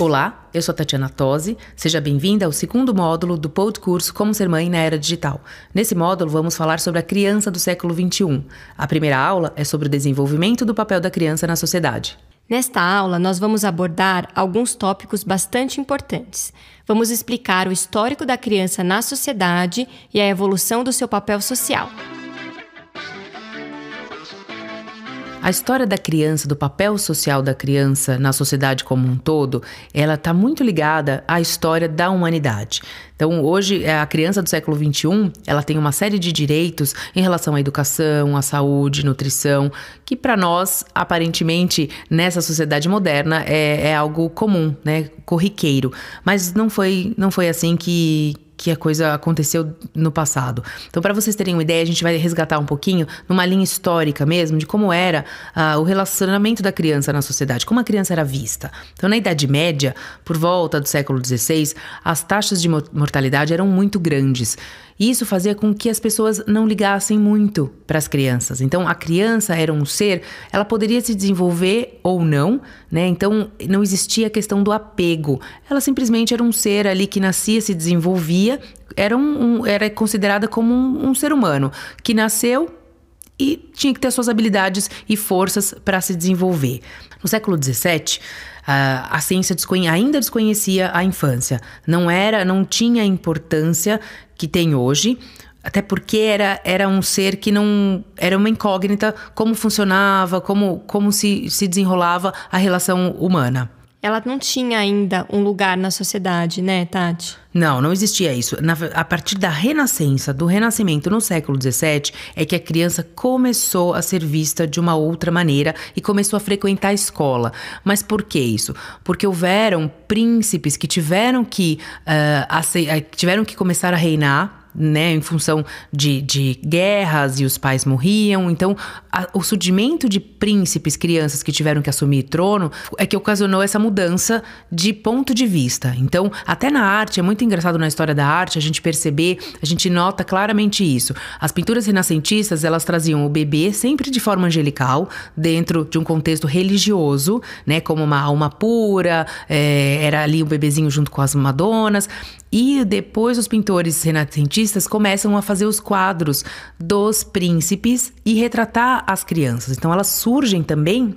Olá, eu sou Tatiana Tosi. Seja bem-vinda ao segundo módulo do Curso Como Ser Mãe na Era Digital. Nesse módulo, vamos falar sobre a criança do século XXI. A primeira aula é sobre o desenvolvimento do papel da criança na sociedade. Nesta aula, nós vamos abordar alguns tópicos bastante importantes. Vamos explicar o histórico da criança na sociedade e a evolução do seu papel social. A história da criança, do papel social da criança na sociedade como um todo, ela está muito ligada à história da humanidade. Então, hoje, a criança do século XXI, ela tem uma série de direitos em relação à educação, à saúde, nutrição, que para nós, aparentemente, nessa sociedade moderna, é, é algo comum, né, corriqueiro. Mas não foi, não foi assim que que a coisa aconteceu no passado. Então, para vocês terem uma ideia, a gente vai resgatar um pouquinho numa linha histórica mesmo de como era uh, o relacionamento da criança na sociedade, como a criança era vista. Então, na Idade Média, por volta do século XVI, as taxas de mortalidade eram muito grandes. Isso fazia com que as pessoas não ligassem muito para as crianças. Então, a criança era um ser, ela poderia se desenvolver ou não, né? Então, não existia a questão do apego. Ela simplesmente era um ser ali que nascia, se desenvolvia, era, um, um era considerada como um, um ser humano que nasceu, e tinha que ter suas habilidades e forças para se desenvolver. No século XVII, a ciência ainda desconhecia a infância. Não era, não tinha a importância que tem hoje, até porque era, era um ser que não. Era uma incógnita como funcionava, como, como se, se desenrolava a relação humana. Ela não tinha ainda um lugar na sociedade, né, Tati? Não, não existia isso. Na, a partir da renascença, do renascimento no século XVII, é que a criança começou a ser vista de uma outra maneira e começou a frequentar a escola. Mas por que isso? Porque houveram príncipes que tiveram que, uh, tiveram que começar a reinar né, em função de, de guerras e os pais morriam. Então, a, o surgimento de príncipes, crianças que tiveram que assumir trono, é que ocasionou essa mudança de ponto de vista. Então, até na arte, é muito engraçado na história da arte a gente perceber, a gente nota claramente isso. As pinturas renascentistas, elas traziam o bebê sempre de forma angelical, dentro de um contexto religioso, né, como uma alma pura, é, era ali o bebezinho junto com as madonas. E depois os pintores renascentistas começam a fazer os quadros dos príncipes e retratar as crianças. Então elas surgem também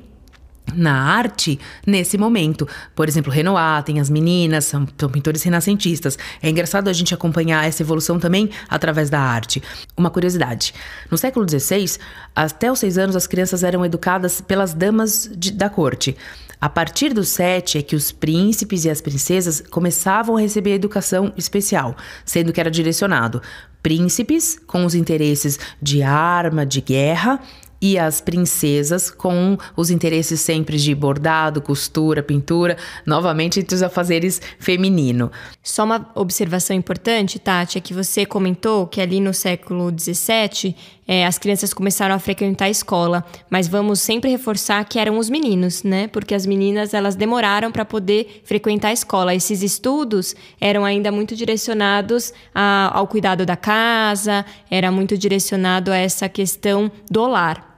na arte nesse momento. Por exemplo, Renoir tem as meninas, são, são, pintores renascentistas. É engraçado a gente acompanhar essa evolução também através da arte. Uma curiosidade: no século XVI, até os seis anos, as crianças eram educadas pelas damas de, da corte. A partir dos sete é que os príncipes e as princesas começavam a receber educação especial, sendo que era direcionado príncipes com os interesses de arma, de guerra, e as princesas com os interesses sempre de bordado, costura, pintura, novamente entre os afazeres feminino. Só uma observação importante, Tati, é que você comentou que ali no século XVII é, as crianças começaram a frequentar a escola, mas vamos sempre reforçar que eram os meninos, né? Porque as meninas elas demoraram para poder frequentar a escola. Esses estudos eram ainda muito direcionados a, ao cuidado da casa, era muito direcionado a essa questão do lar.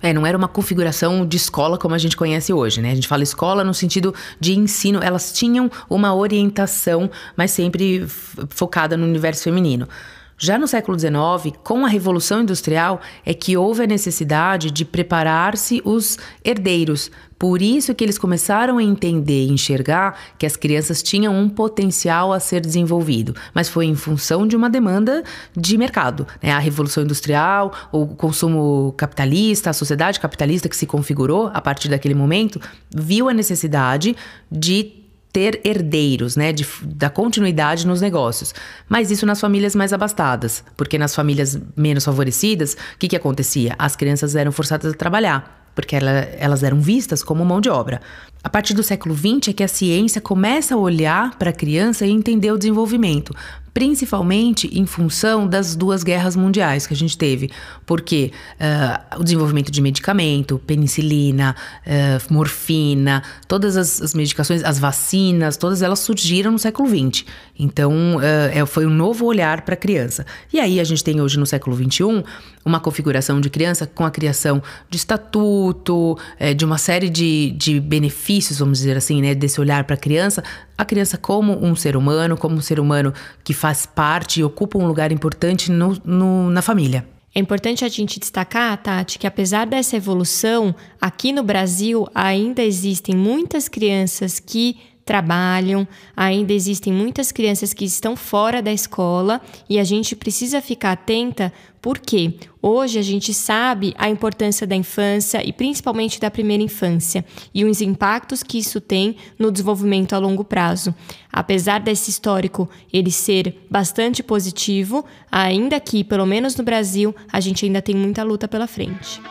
É, não era uma configuração de escola como a gente conhece hoje, né? A gente fala escola no sentido de ensino, elas tinham uma orientação, mas sempre focada no universo feminino. Já no século XIX, com a Revolução Industrial, é que houve a necessidade de preparar-se os herdeiros. Por isso que eles começaram a entender e enxergar que as crianças tinham um potencial a ser desenvolvido, mas foi em função de uma demanda de mercado. Né? A Revolução Industrial, o consumo capitalista, a sociedade capitalista que se configurou a partir daquele momento, viu a necessidade de ter herdeiros, né, de, da continuidade nos negócios. Mas isso nas famílias mais abastadas, porque nas famílias menos favorecidas, o que, que acontecia? As crianças eram forçadas a trabalhar, porque ela, elas eram vistas como mão de obra. A partir do século XX é que a ciência começa a olhar para a criança e entender o desenvolvimento, principalmente em função das duas guerras mundiais que a gente teve, porque uh, o desenvolvimento de medicamento, penicilina, uh, morfina, todas as, as, medicações, as vacinas, todas elas surgiram no século XX. Então, uh, foi um novo olhar para a criança. E aí a gente tem hoje no século XXI uma configuração de criança com a criação de estatuto, de uma série de, de benefícios benefícios, vamos dizer assim, né, desse olhar para a criança, a criança como um ser humano, como um ser humano que faz parte e ocupa um lugar importante no, no, na família. É importante a gente destacar, Tati, que apesar dessa evolução, aqui no Brasil ainda existem muitas crianças que trabalham, ainda existem muitas crianças que estão fora da escola e a gente precisa ficar atenta porque hoje a gente sabe a importância da infância e principalmente da primeira infância e os impactos que isso tem no desenvolvimento a longo prazo. Apesar desse histórico ele ser bastante positivo, ainda que, pelo menos no Brasil, a gente ainda tem muita luta pela frente.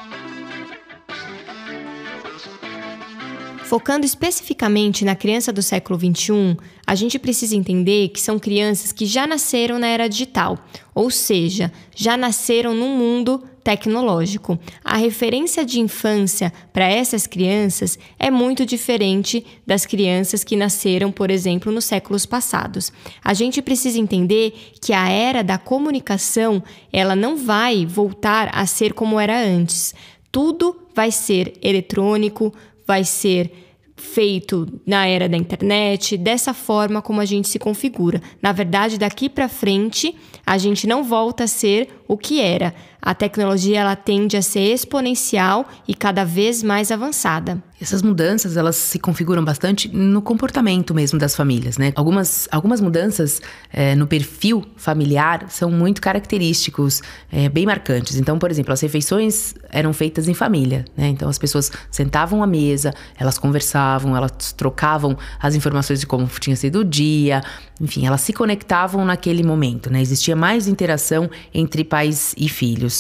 Focando especificamente na criança do século XXI, a gente precisa entender que são crianças que já nasceram na era digital, ou seja, já nasceram num mundo tecnológico. A referência de infância para essas crianças é muito diferente das crianças que nasceram, por exemplo, nos séculos passados. A gente precisa entender que a era da comunicação, ela não vai voltar a ser como era antes. Tudo vai ser eletrônico, vai ser feito na era da internet, dessa forma como a gente se configura. Na verdade, daqui para frente, a gente não volta a ser o que era. A tecnologia ela tende a ser exponencial e cada vez mais avançada. Essas mudanças, elas se configuram bastante no comportamento mesmo das famílias, né? Algumas, algumas mudanças é, no perfil familiar são muito característicos, é, bem marcantes. Então, por exemplo, as refeições eram feitas em família, né? Então, as pessoas sentavam à mesa, elas conversavam, elas trocavam as informações de como tinha sido o dia, enfim, elas se conectavam naquele momento, né? Existia mais interação entre pais e filhos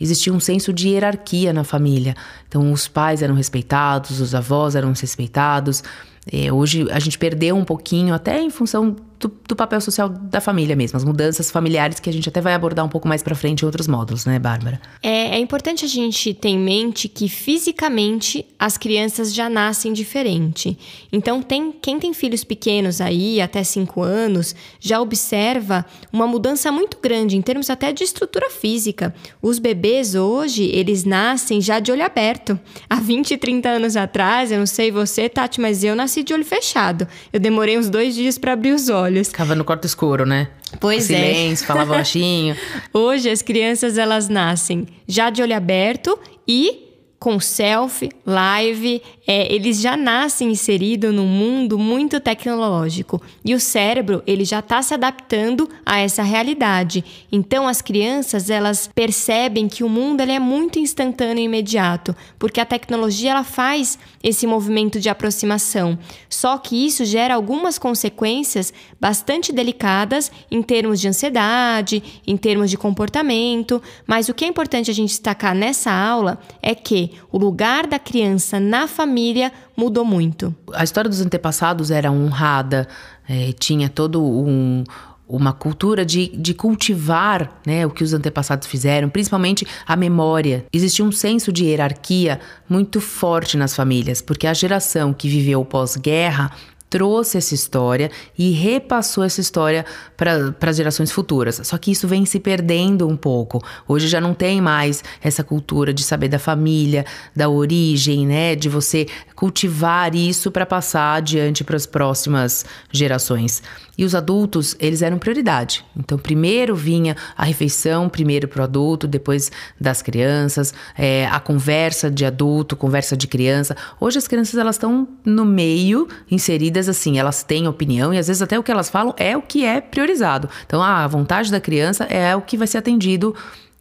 existia um senso de hierarquia na família. Então, os pais eram respeitados, os avós eram respeitados. É, hoje a gente perdeu um pouquinho, até em função do, do, papel social da família mesmo, as mudanças familiares que a gente até vai abordar um pouco mais para frente em outros módulos, né, Bárbara? É, é, importante a gente ter em mente que fisicamente as crianças já nascem diferente. Então, tem, quem tem filhos pequenos aí, até 5 anos, já observa uma mudança muito grande em termos até de estrutura física. Os bebês hoje, eles nascem já de olho aberto. Há 20, 30 anos atrás, eu não sei você, Tati, mas eu nasci de olho fechado. Eu demorei uns dois dias para abrir os olhos olhos. Ficava no quarto escuro, né? Pois é. Silêncio, falava baixinho. Hoje as crianças elas nascem já de olho aberto e com selfie, live, é, eles já nascem inseridos num mundo muito tecnológico e o cérebro ele já está se adaptando a essa realidade. Então as crianças elas percebem que o mundo ele é muito instantâneo e imediato, porque a tecnologia ela faz esse movimento de aproximação. Só que isso gera algumas consequências bastante delicadas em termos de ansiedade, em termos de comportamento. Mas o que é importante a gente destacar nessa aula é que o lugar da criança na família mudou muito. A história dos antepassados era honrada, é, tinha todo um, uma cultura de, de cultivar né, o que os antepassados fizeram, principalmente a memória. Existia um senso de hierarquia muito forte nas famílias, porque a geração que viveu pós-guerra trouxe essa história e repassou essa história para as gerações futuras. Só que isso vem se perdendo um pouco. Hoje já não tem mais essa cultura de saber da família, da origem, né? De você cultivar isso para passar adiante para as próximas gerações. E os adultos, eles eram prioridade. Então, primeiro vinha a refeição, primeiro para o adulto, depois das crianças, é, a conversa de adulto, conversa de criança. Hoje as crianças elas estão no meio, inseridas assim, elas têm opinião e às vezes até o que elas falam é o que é priorizado. Então, a vontade da criança é o que vai ser atendido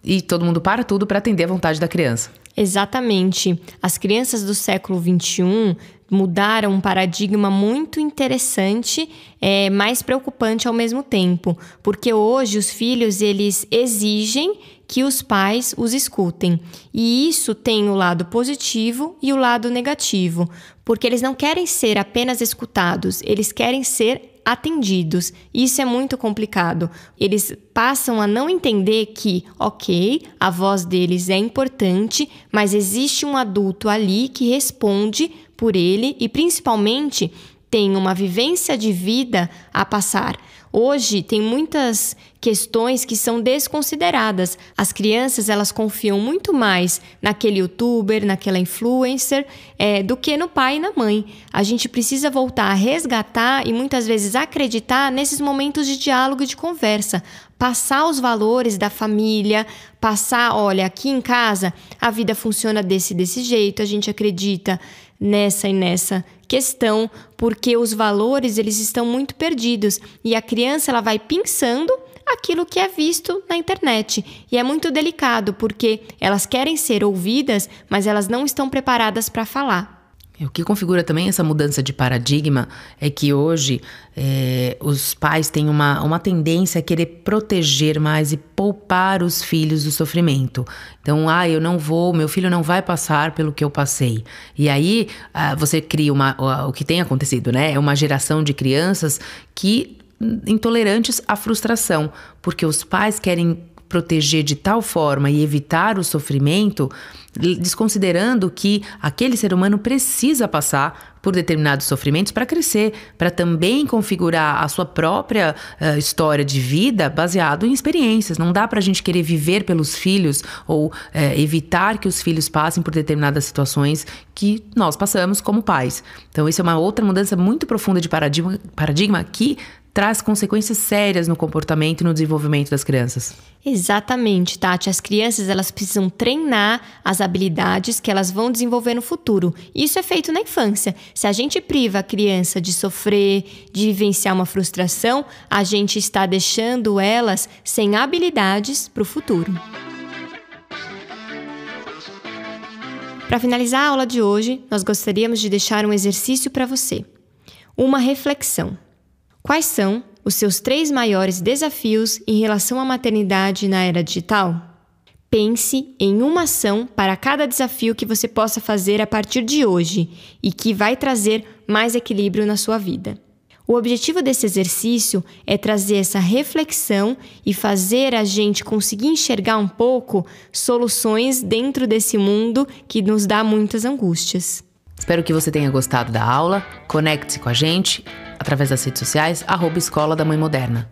e todo mundo para tudo para atender a vontade da criança. Exatamente. As crianças do século XXI mudaram um paradigma muito interessante, é, mais preocupante ao mesmo tempo, porque hoje os filhos eles exigem que os pais os escutem. E isso tem o lado positivo e o lado negativo, porque eles não querem ser apenas escutados, eles querem ser atendidos. Isso é muito complicado. Eles passam a não entender que, ok, a voz deles é importante, mas existe um adulto ali que responde por ele e principalmente tem uma vivência de vida a passar. Hoje tem muitas questões que são desconsideradas. As crianças elas confiam muito mais naquele youtuber, naquela influencer, é, do que no pai e na mãe. A gente precisa voltar a resgatar e muitas vezes acreditar nesses momentos de diálogo e de conversa. Passar os valores da família, passar, olha, aqui em casa a vida funciona desse desse jeito, a gente acredita nessa e nessa questão, porque os valores eles estão muito perdidos e a criança ela vai pensando aquilo que é visto na internet. E é muito delicado porque elas querem ser ouvidas, mas elas não estão preparadas para falar. O que configura também essa mudança de paradigma é que hoje é, os pais têm uma, uma tendência a querer proteger mais e poupar os filhos do sofrimento. Então, ah, eu não vou, meu filho não vai passar pelo que eu passei. E aí ah, você cria uma, o que tem acontecido, né? É uma geração de crianças que intolerantes à frustração, porque os pais querem proteger de tal forma e evitar o sofrimento, desconsiderando que aquele ser humano precisa passar por determinados sofrimentos para crescer, para também configurar a sua própria uh, história de vida baseado em experiências. Não dá para a gente querer viver pelos filhos ou uh, evitar que os filhos passem por determinadas situações que nós passamos como pais. Então, isso é uma outra mudança muito profunda de paradigma, paradigma que traz consequências sérias no comportamento e no desenvolvimento das crianças. Exatamente, Tati. As crianças elas precisam treinar as habilidades que elas vão desenvolver no futuro. Isso é feito na infância. Se a gente priva a criança de sofrer, de vivenciar uma frustração, a gente está deixando elas sem habilidades para o futuro. Para finalizar a aula de hoje, nós gostaríamos de deixar um exercício para você. Uma reflexão. Quais são os seus três maiores desafios em relação à maternidade na era digital? Pense em uma ação para cada desafio que você possa fazer a partir de hoje e que vai trazer mais equilíbrio na sua vida. O objetivo desse exercício é trazer essa reflexão e fazer a gente conseguir enxergar um pouco soluções dentro desse mundo que nos dá muitas angústias. Espero que você tenha gostado da aula. Conecte-se com a gente através das redes sociais, arroba Escola da Mãe Moderna.